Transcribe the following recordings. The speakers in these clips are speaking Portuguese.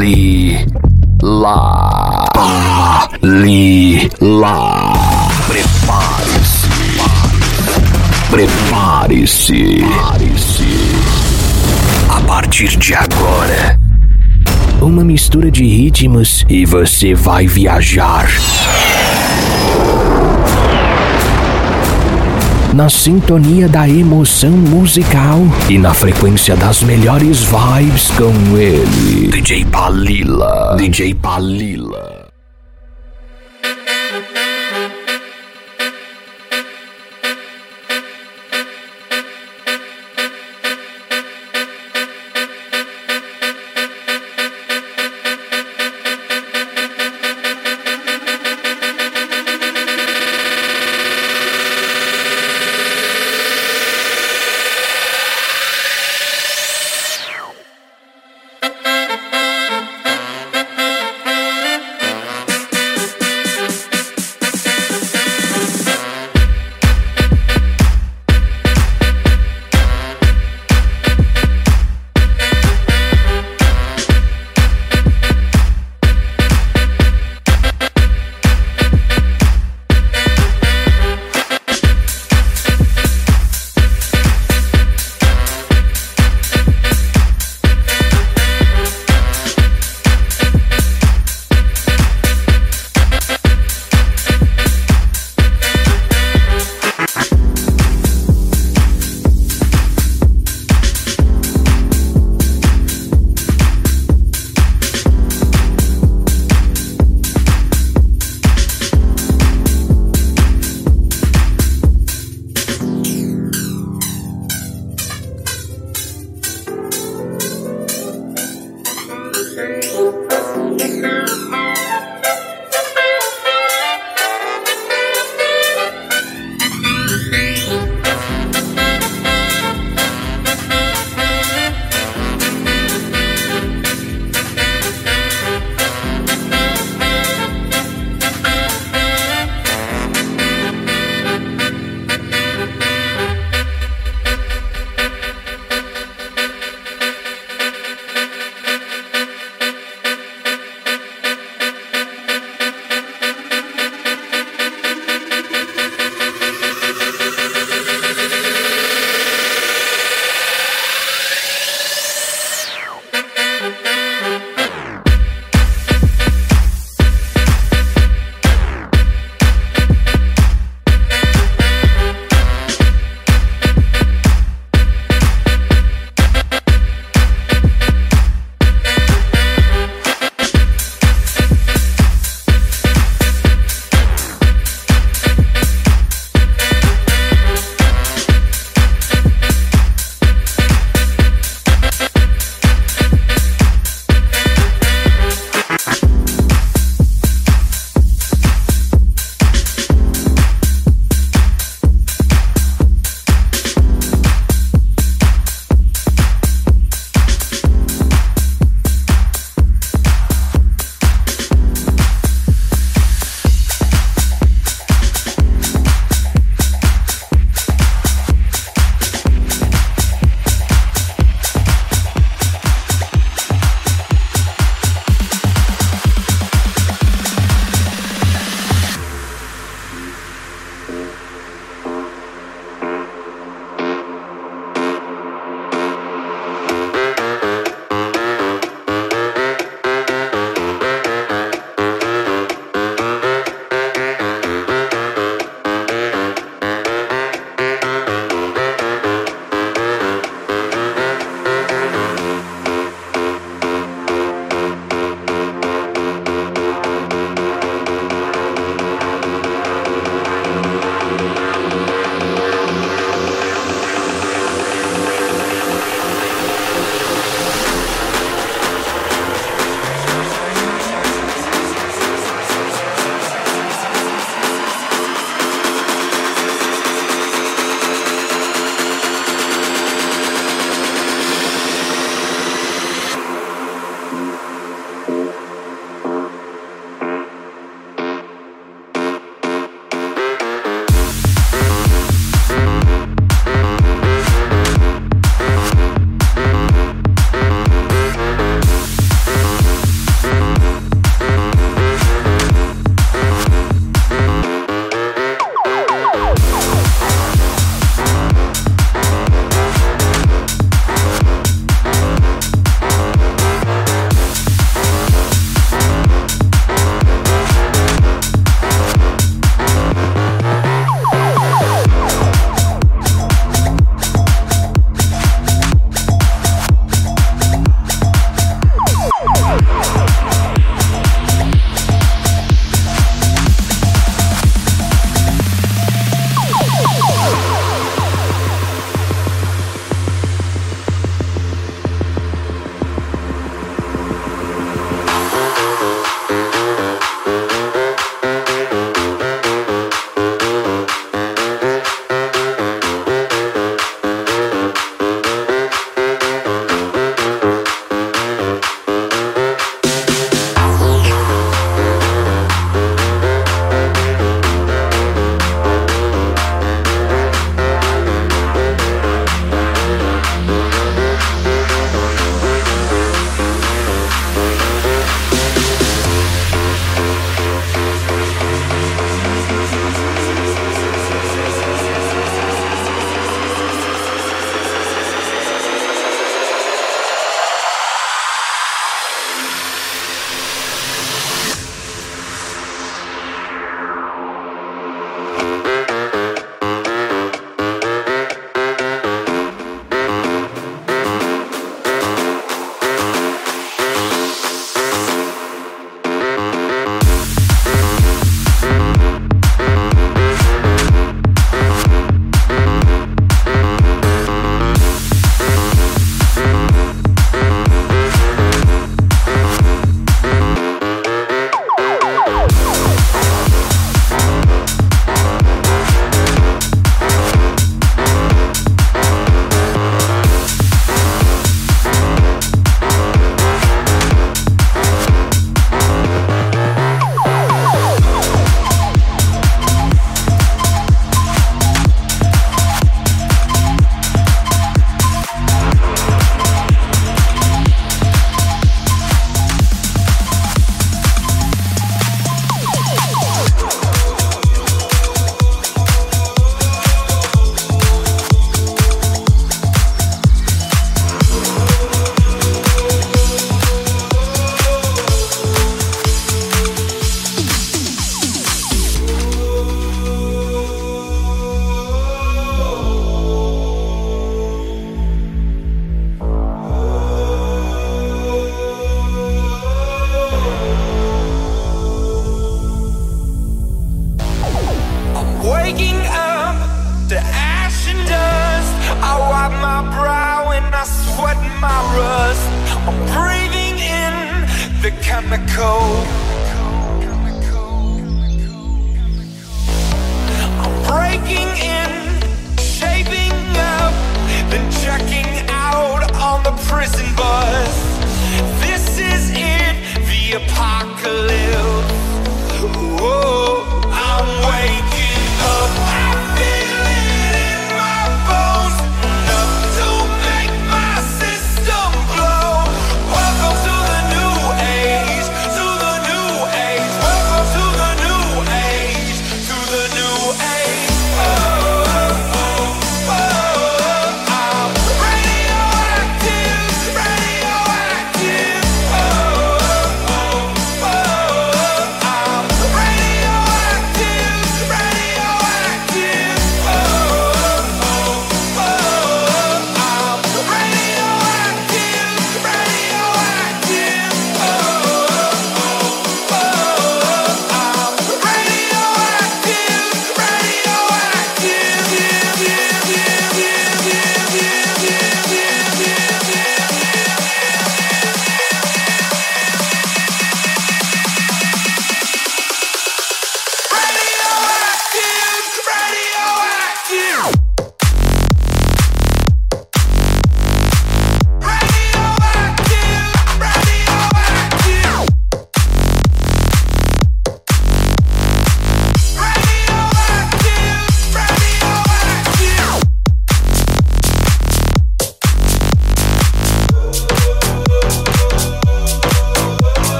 li, lá, li, lá. Prepare-se. Prepare-se. Prepare-se. A partir de agora, uma mistura de ritmos e você vai viajar. Na sintonia da emoção musical e na frequência das melhores vibes com ele, DJ Palila. DJ Palila.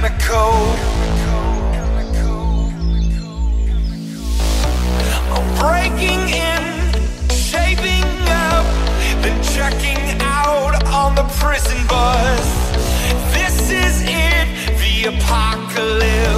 chemical. I'm Breaking in, shaping up, then checking out on the prison bus. This is it, the apocalypse.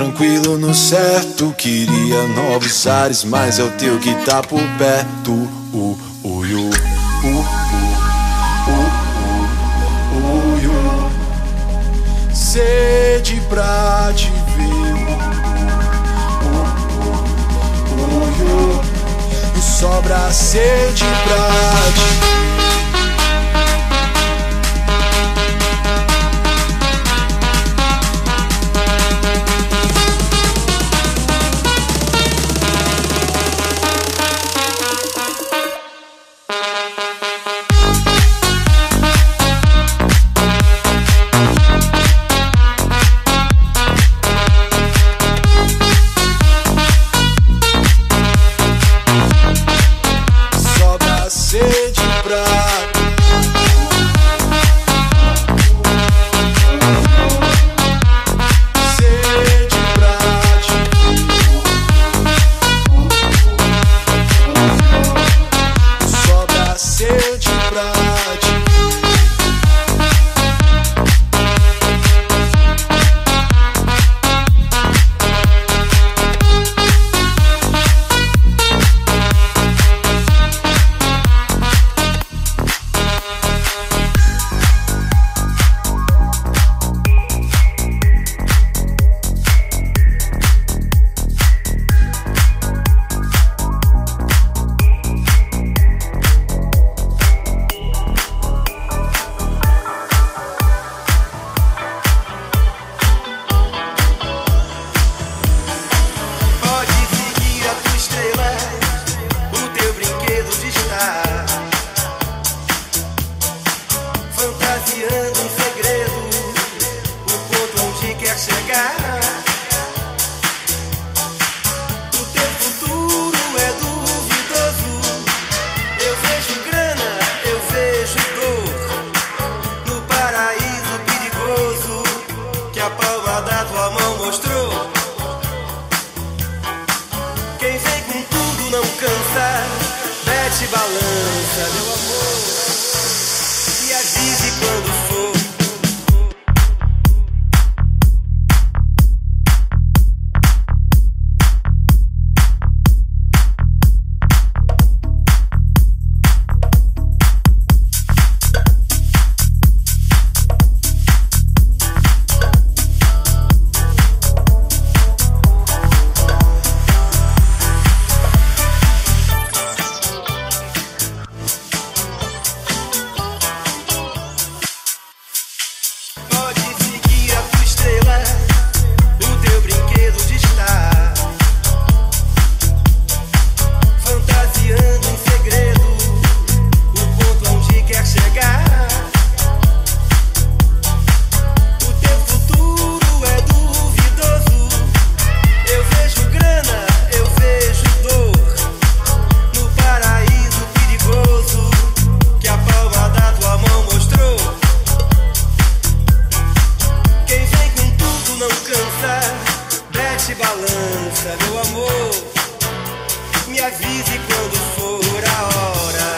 Tranquilo no certo, queria novos ares, mas é o teu que tá por perto. Uh, uh, uh, uh, uh, uh, uh, Sede pra te sobra sede pra ti. feel me avise quando for a hora.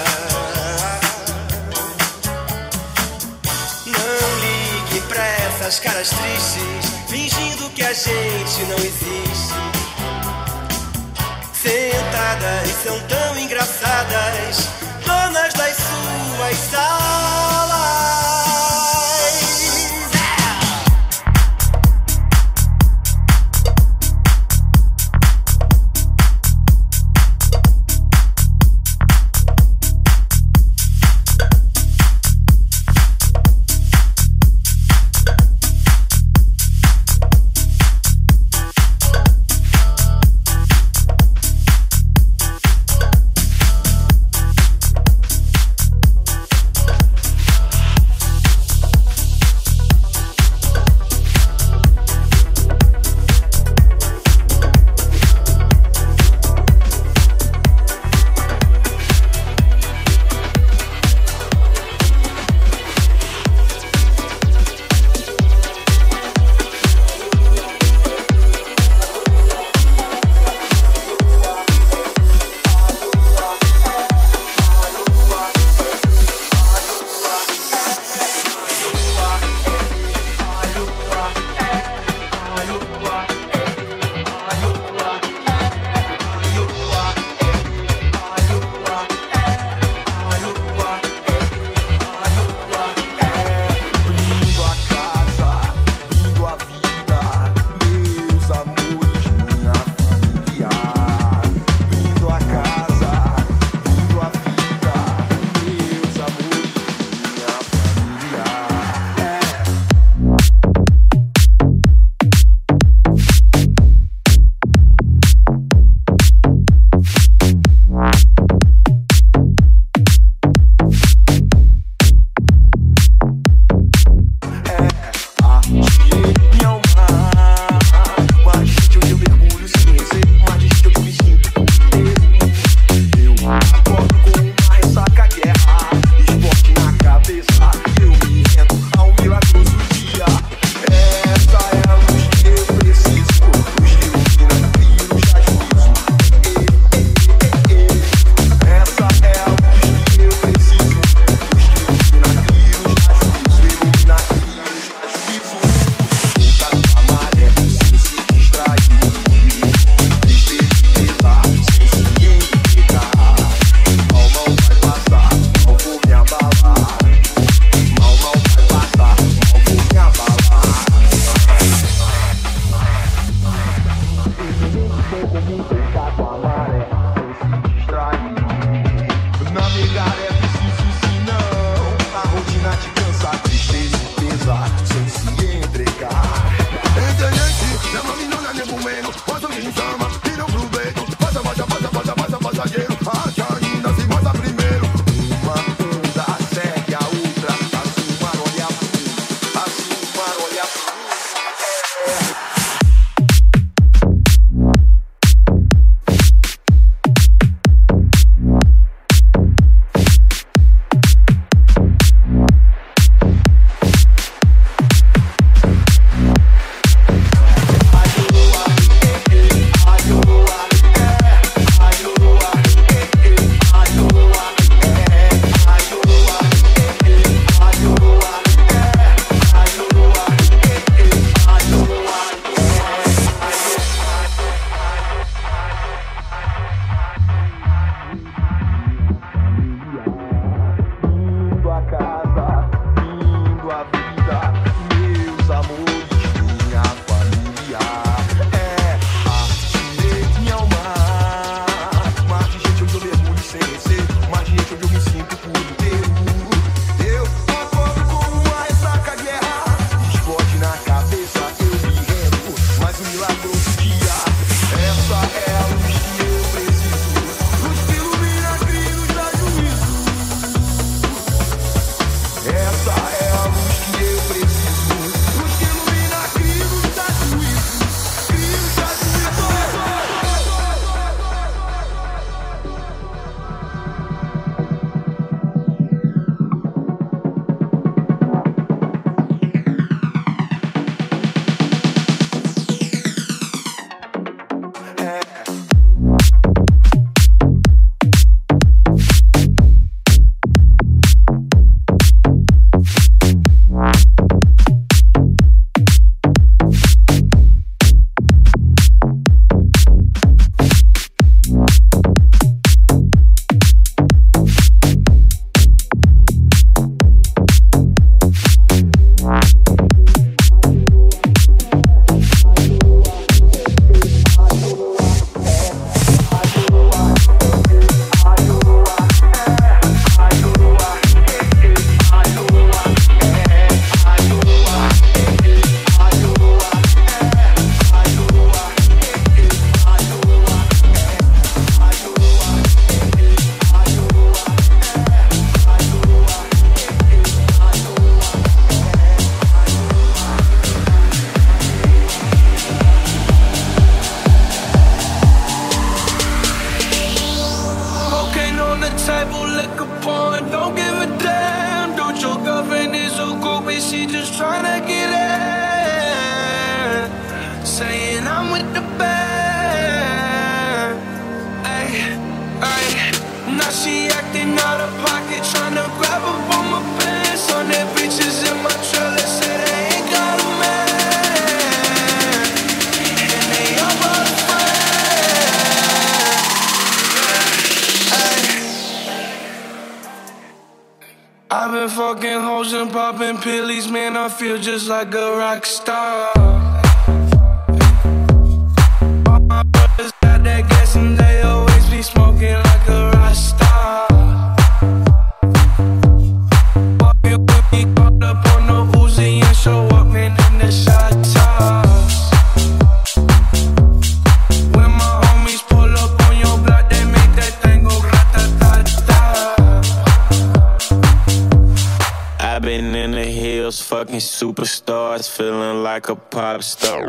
Não ligue pra essas caras tristes, fingindo que a gente não existe. Sentadas são tão engraçadas, donas das suas salas. Superstars, feeling like a pop star.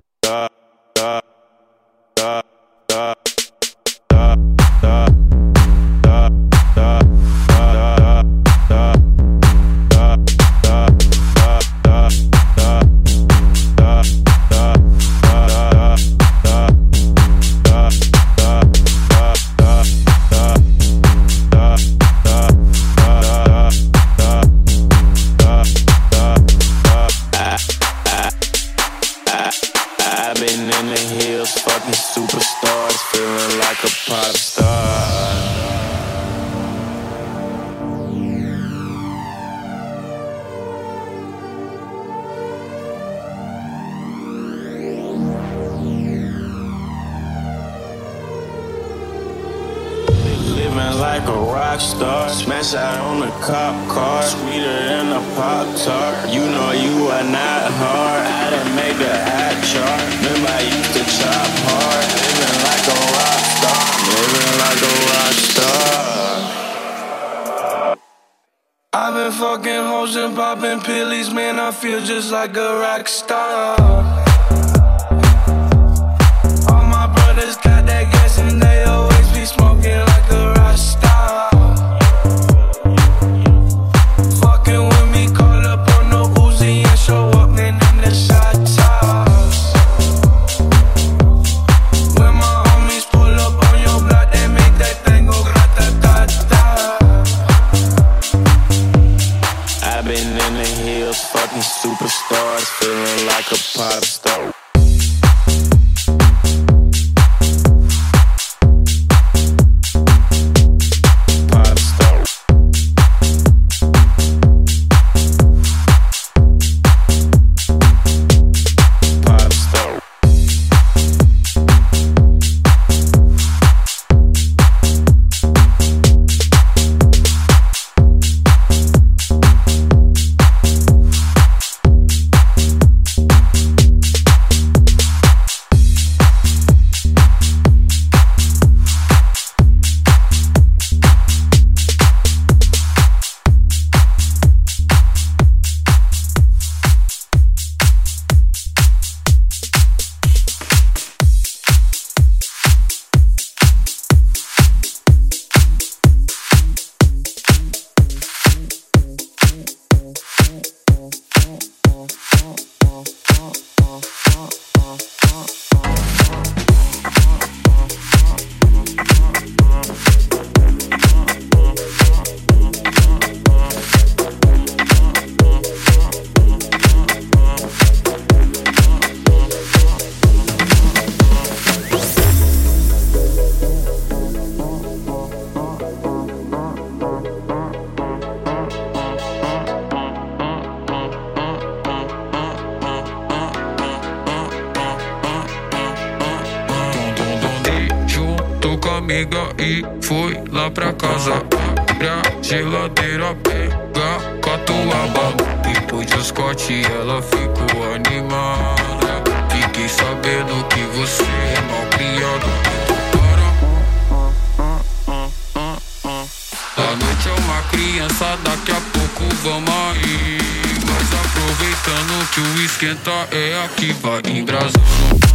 A noite é uma criança, daqui a pouco vamos aí. Mas aproveitando que o esquenta é aqui, vai embrasando